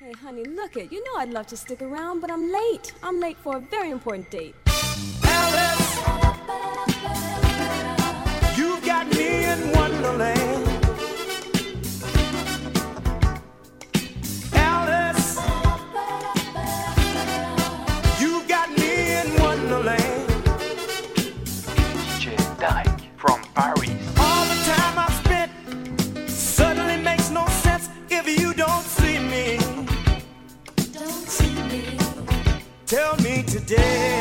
Hey, honey, look it. You know I'd love to stick around, but I'm late. I'm late for a very important date. day.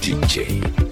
DJ.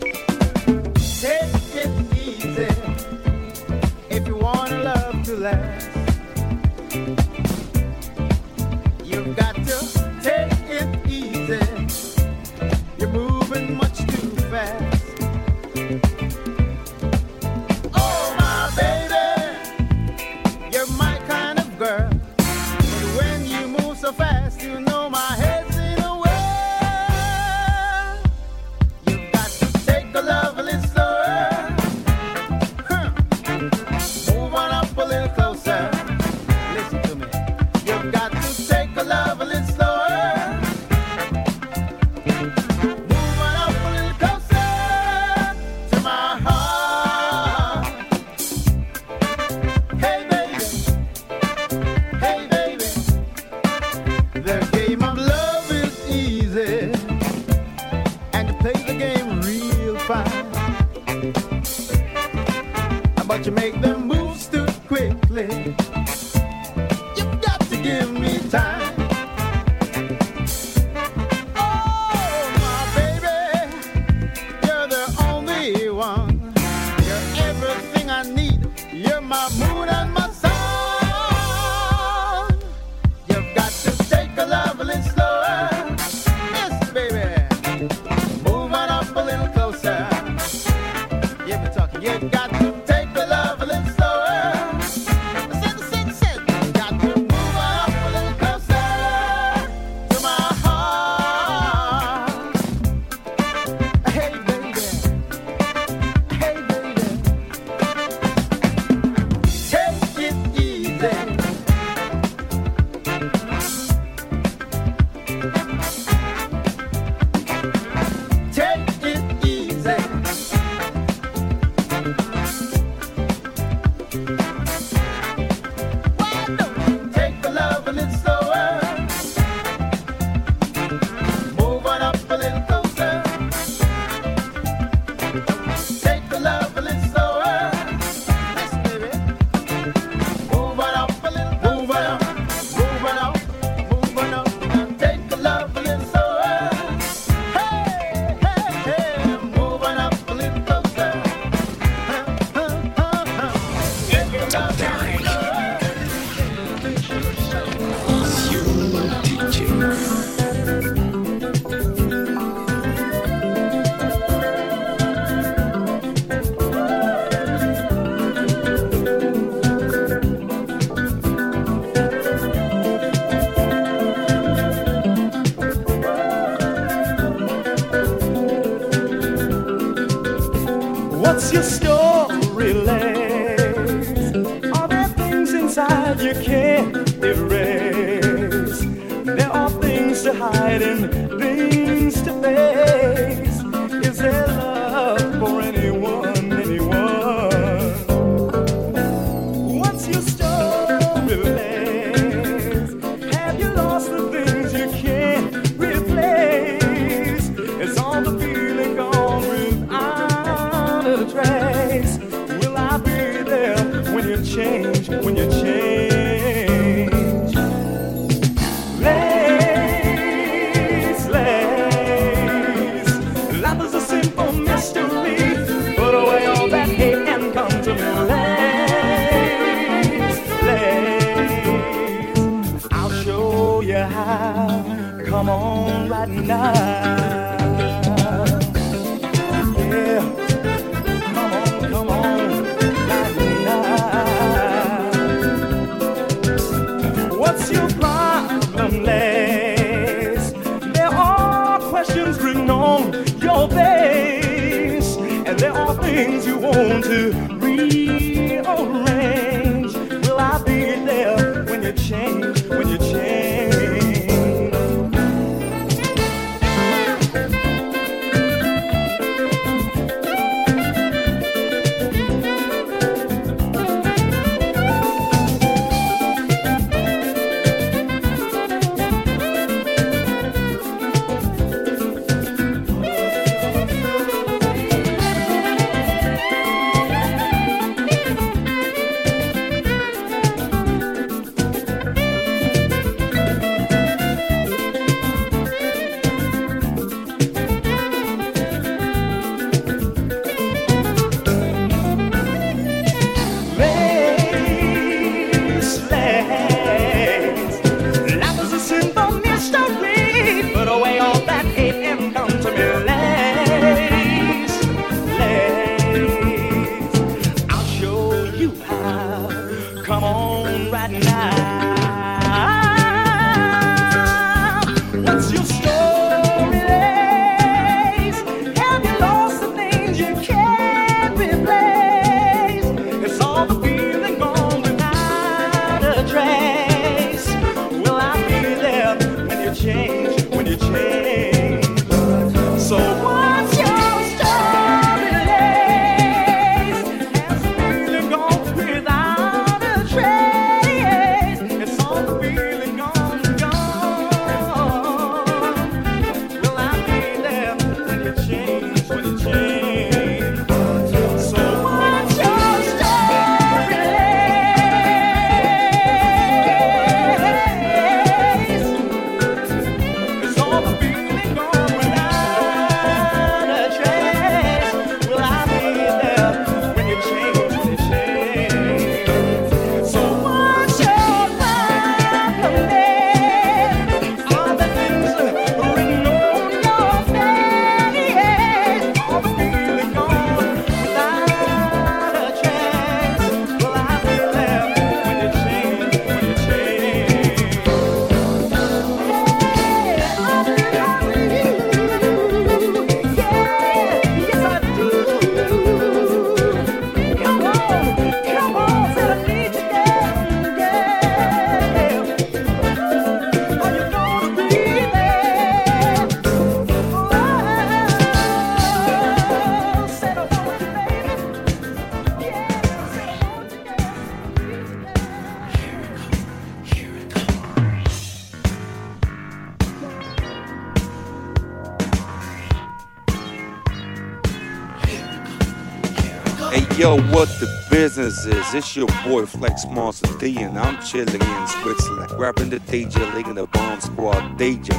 what the business is. It's your boy Flex Monster D, and I'm chilling in Switzerland, rapping the DJ League and the Bomb Squad DJ.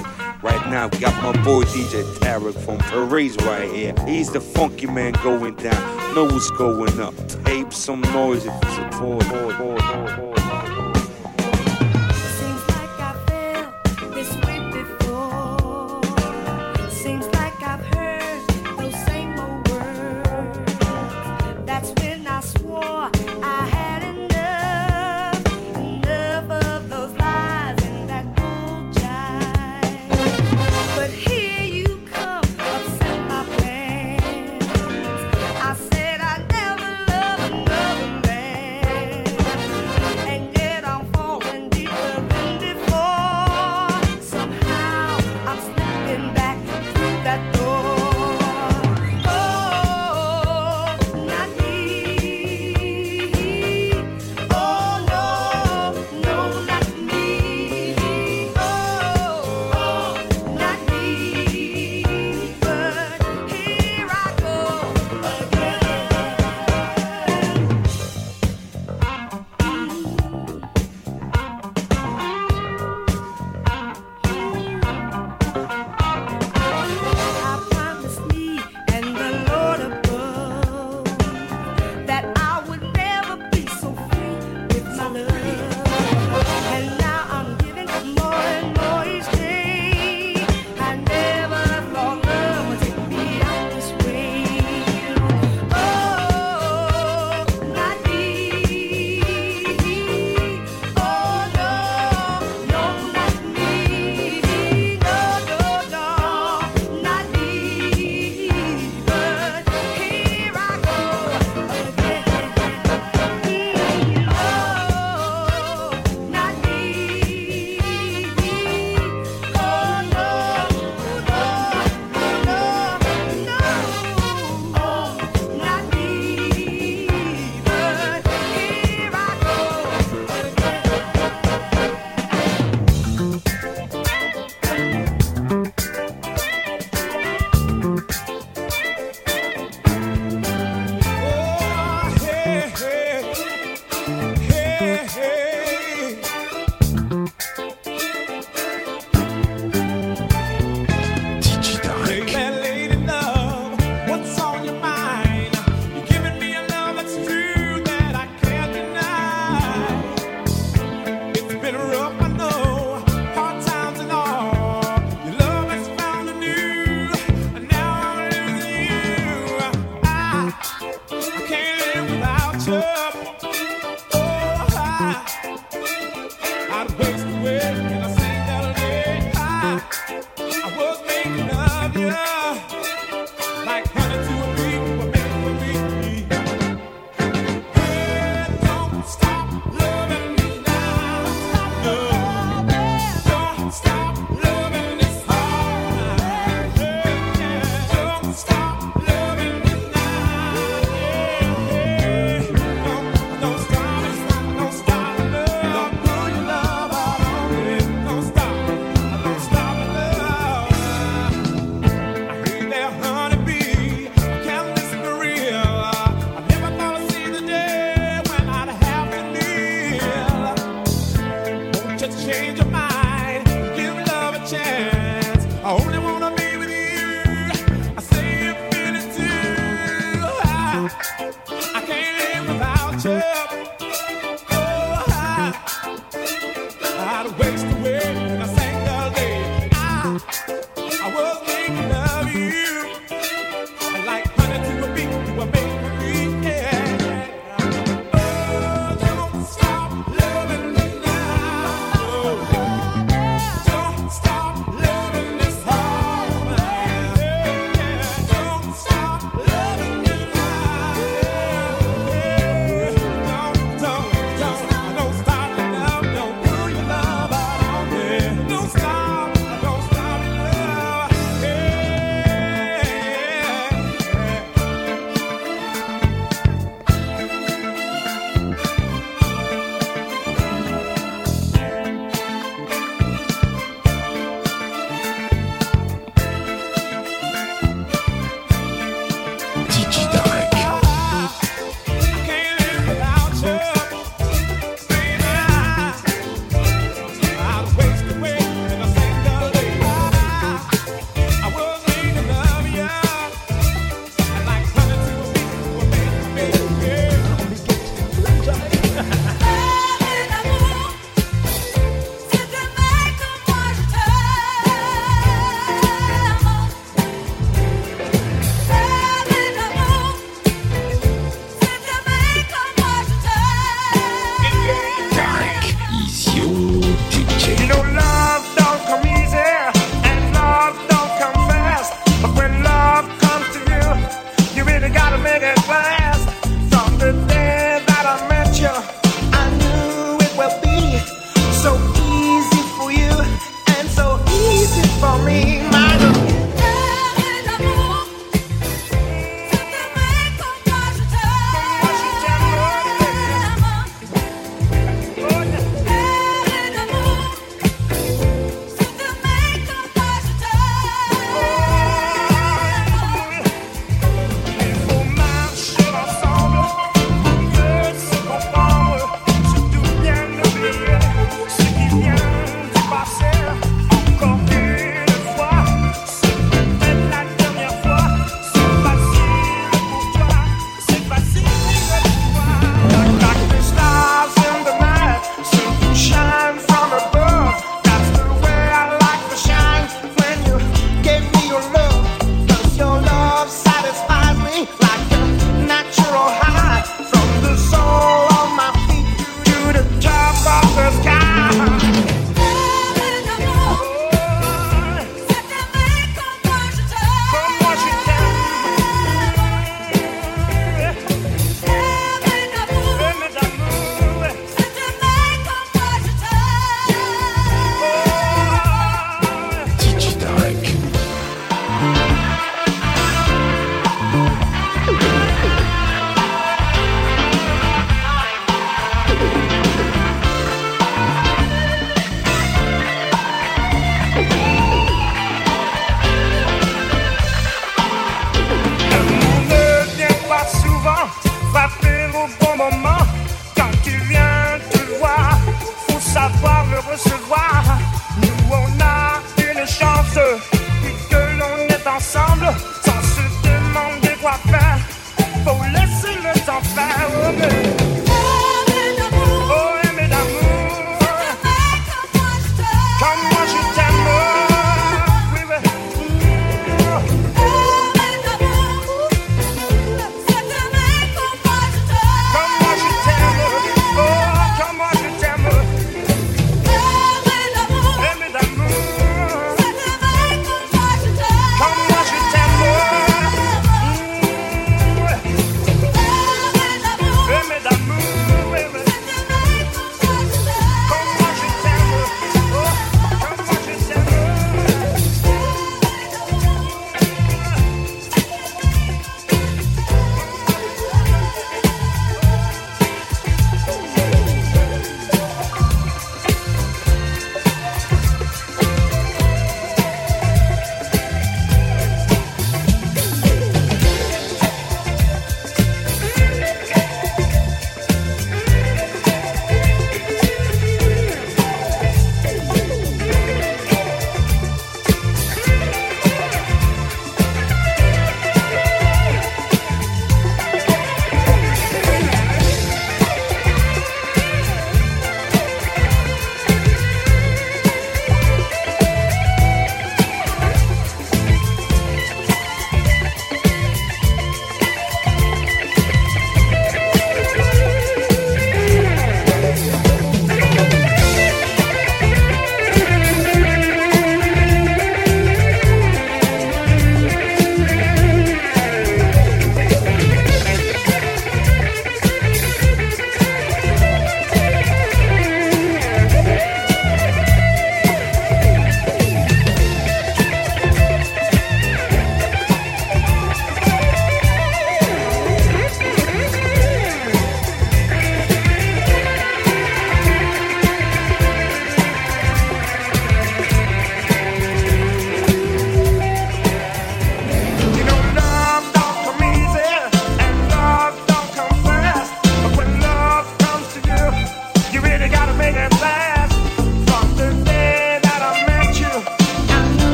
Right now, we got my boy DJ Tarek from Paris right here. He's the funky man going down, know what's going up. Tape some noise if it's a boy, boy, boy, boy, boy.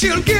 Oh,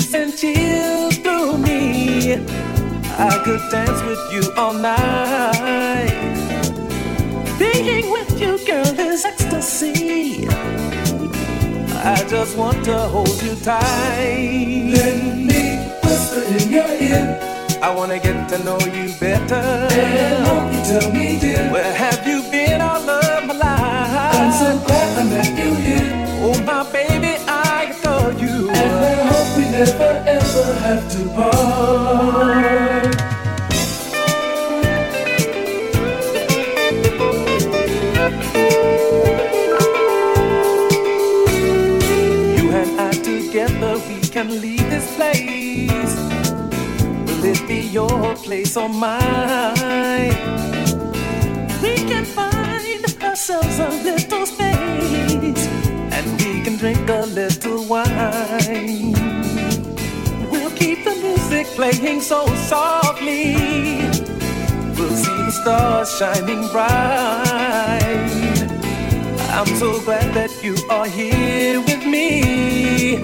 you send chills through me. I could dance with you all night. Being with you, girl, is ecstasy. I just want to hold you tight. Let me whisper in your ear. I wanna get to know you better. And won't you tell me, dear, Where have you been all of my life? I'm so glad I met you here. Oh, my baby, never ever have to part. You and I together, we can leave this place. Will it be your place or mine? We can find ourselves a little space, and we can drink a little wine. We'll keep the music playing so softly. We'll see the stars shining bright. I'm so glad that you are here with me.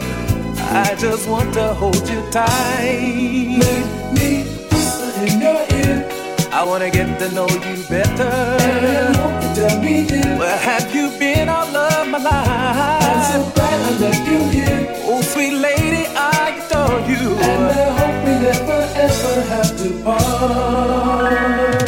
I just want to hold you tight. Let me whisper in your ear. I wanna get to know you better. And won't you tell me, dear, Where have you been all of my life? I'm so glad I met you here. Oh, sweet lady, I adore you. Ever have to part.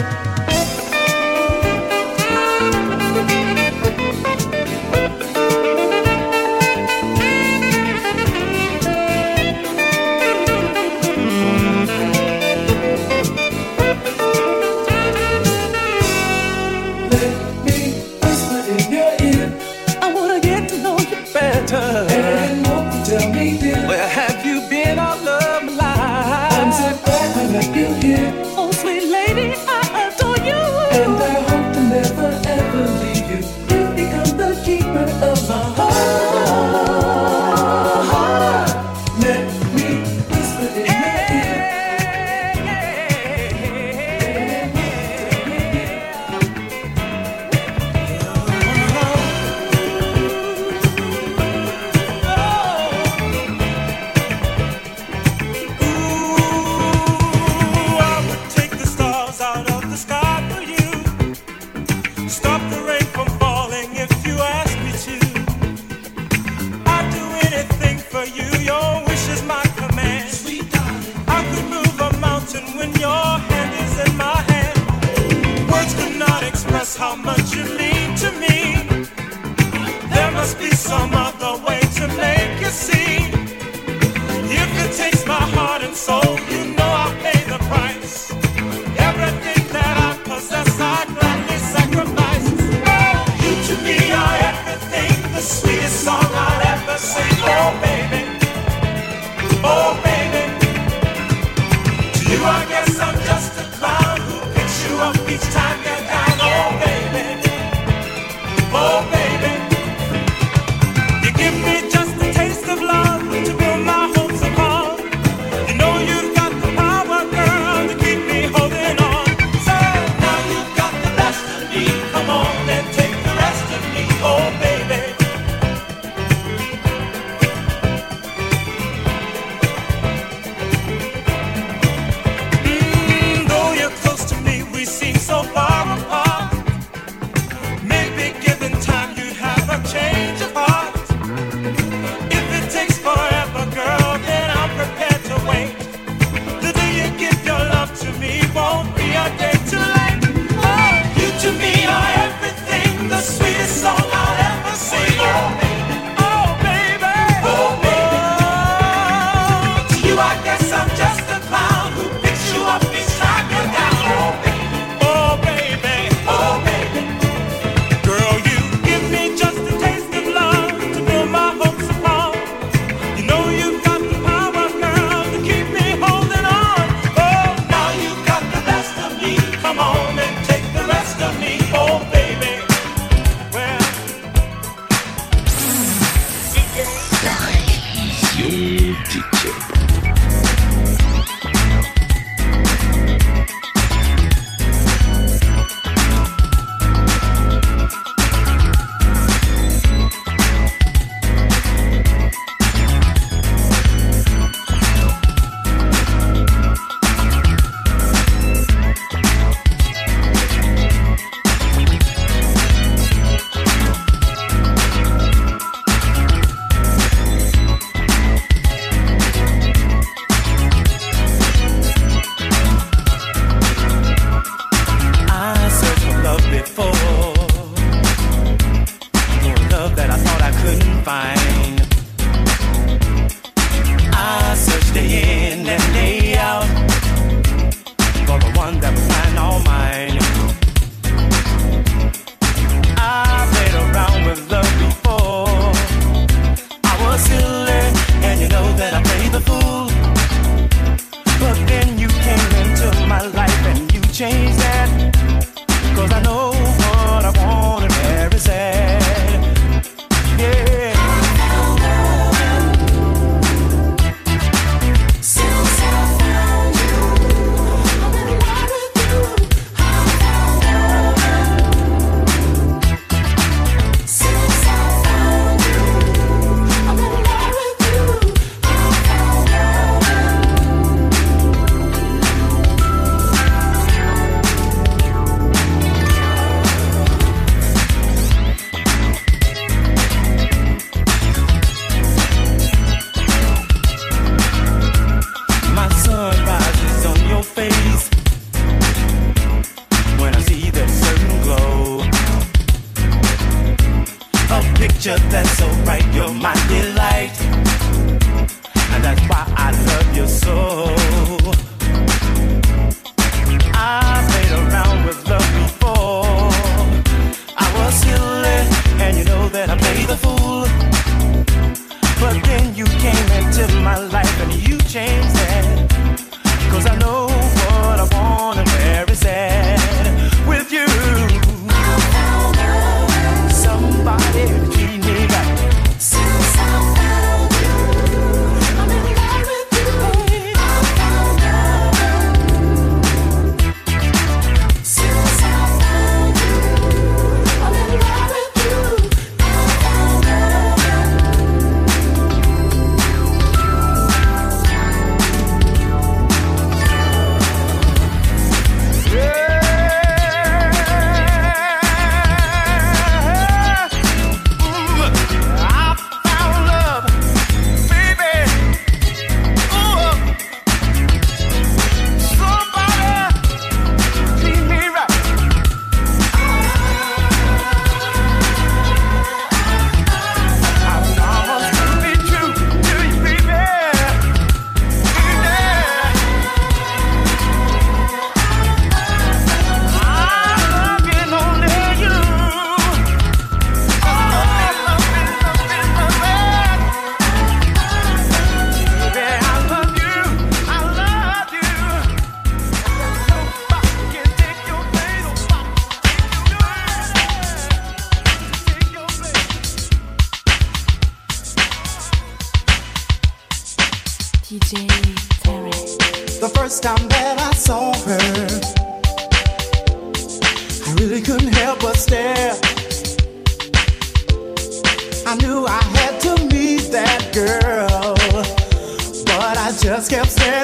Just kept standing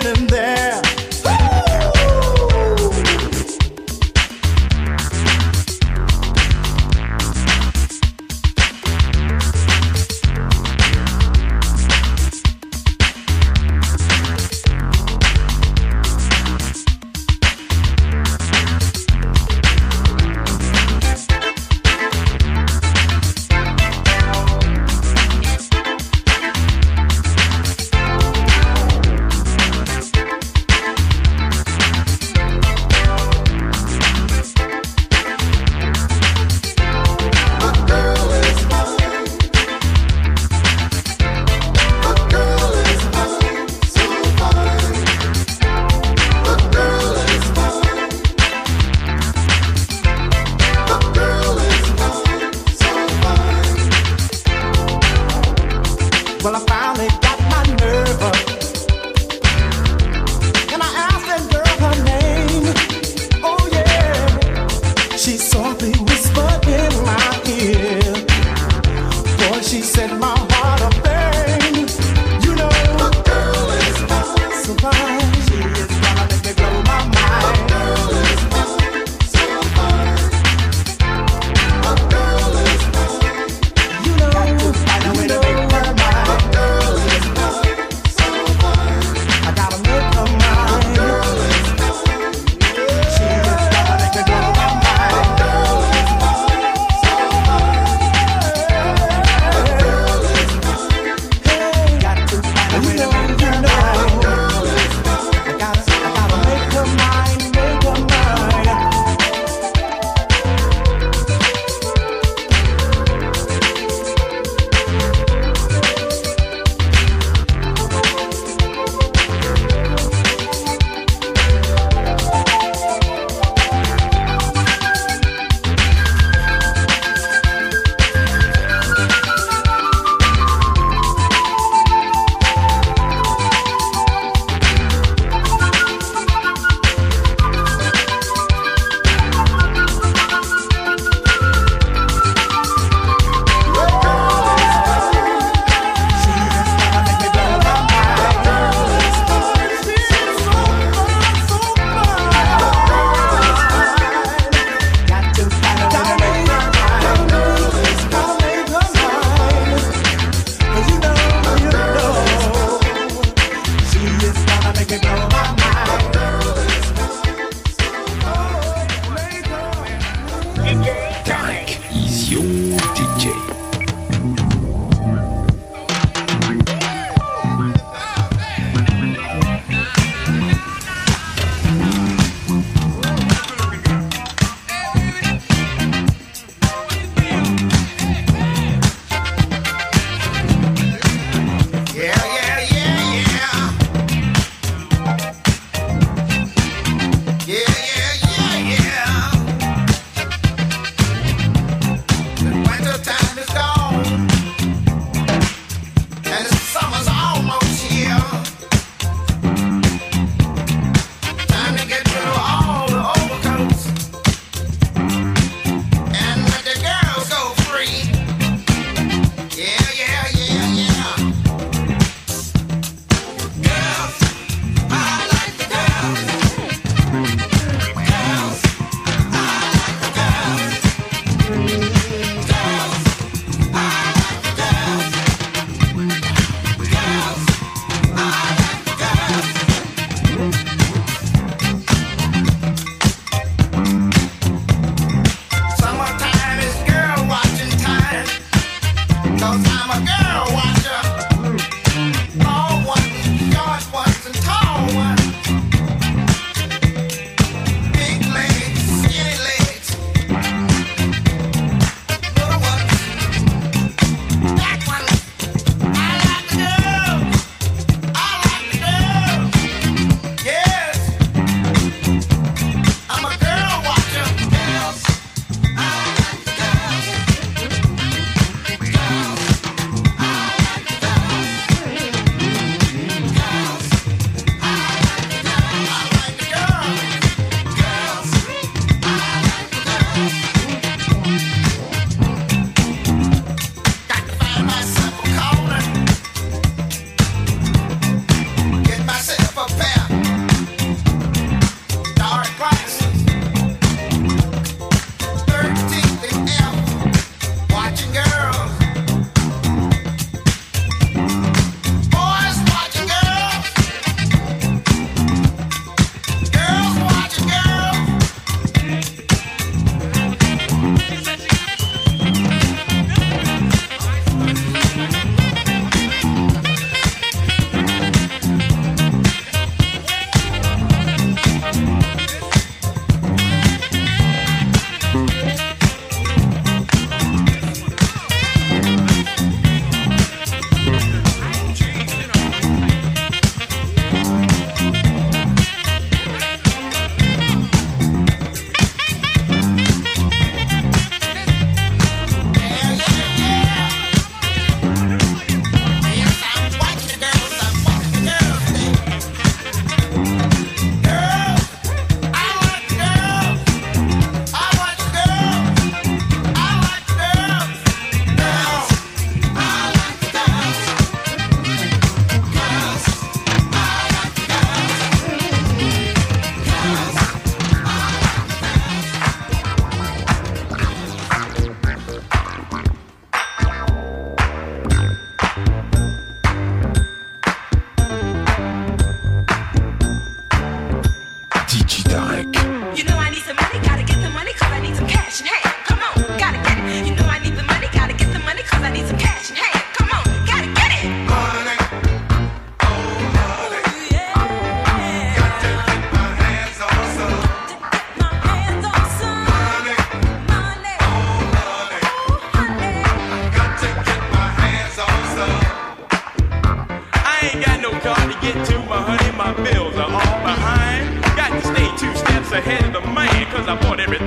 bills are all behind. Got to stay two steps ahead of the man, cause I bought everything.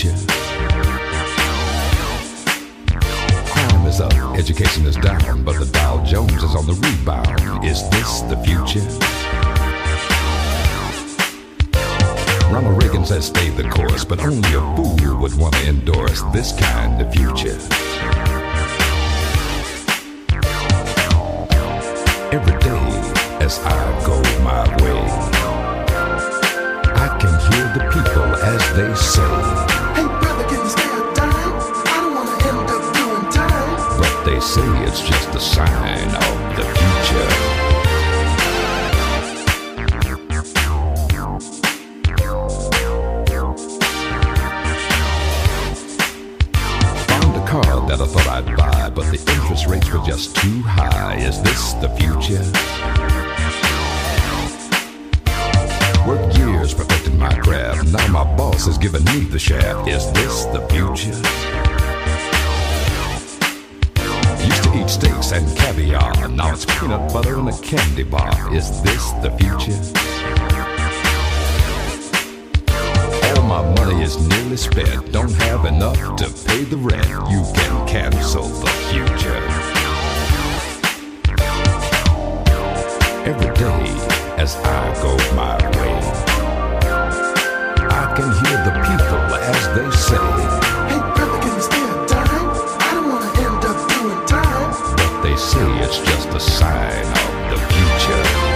Future? Crime is up, education is down, but the Dow Jones is on the rebound. Is this the future? Ronald Reagan says stay the course, but only a fool would want to endorse this kind of future. Every day as I go my way, I can hear the people as they say, say it's just a sign of the future. Found a car that I thought I'd buy, but the interest rates were just too high. Is this the future? Worked years perfecting my craft. Now my boss is giving me the shaft. Is this the future? Steaks and caviar. Now it's peanut butter and a candy bar. Is this the future? All my money is nearly spent. Don't have enough to pay the rent. You can cancel the future. Every day as I go my way, I can hear the people as they say, they say it's just a sign of the future.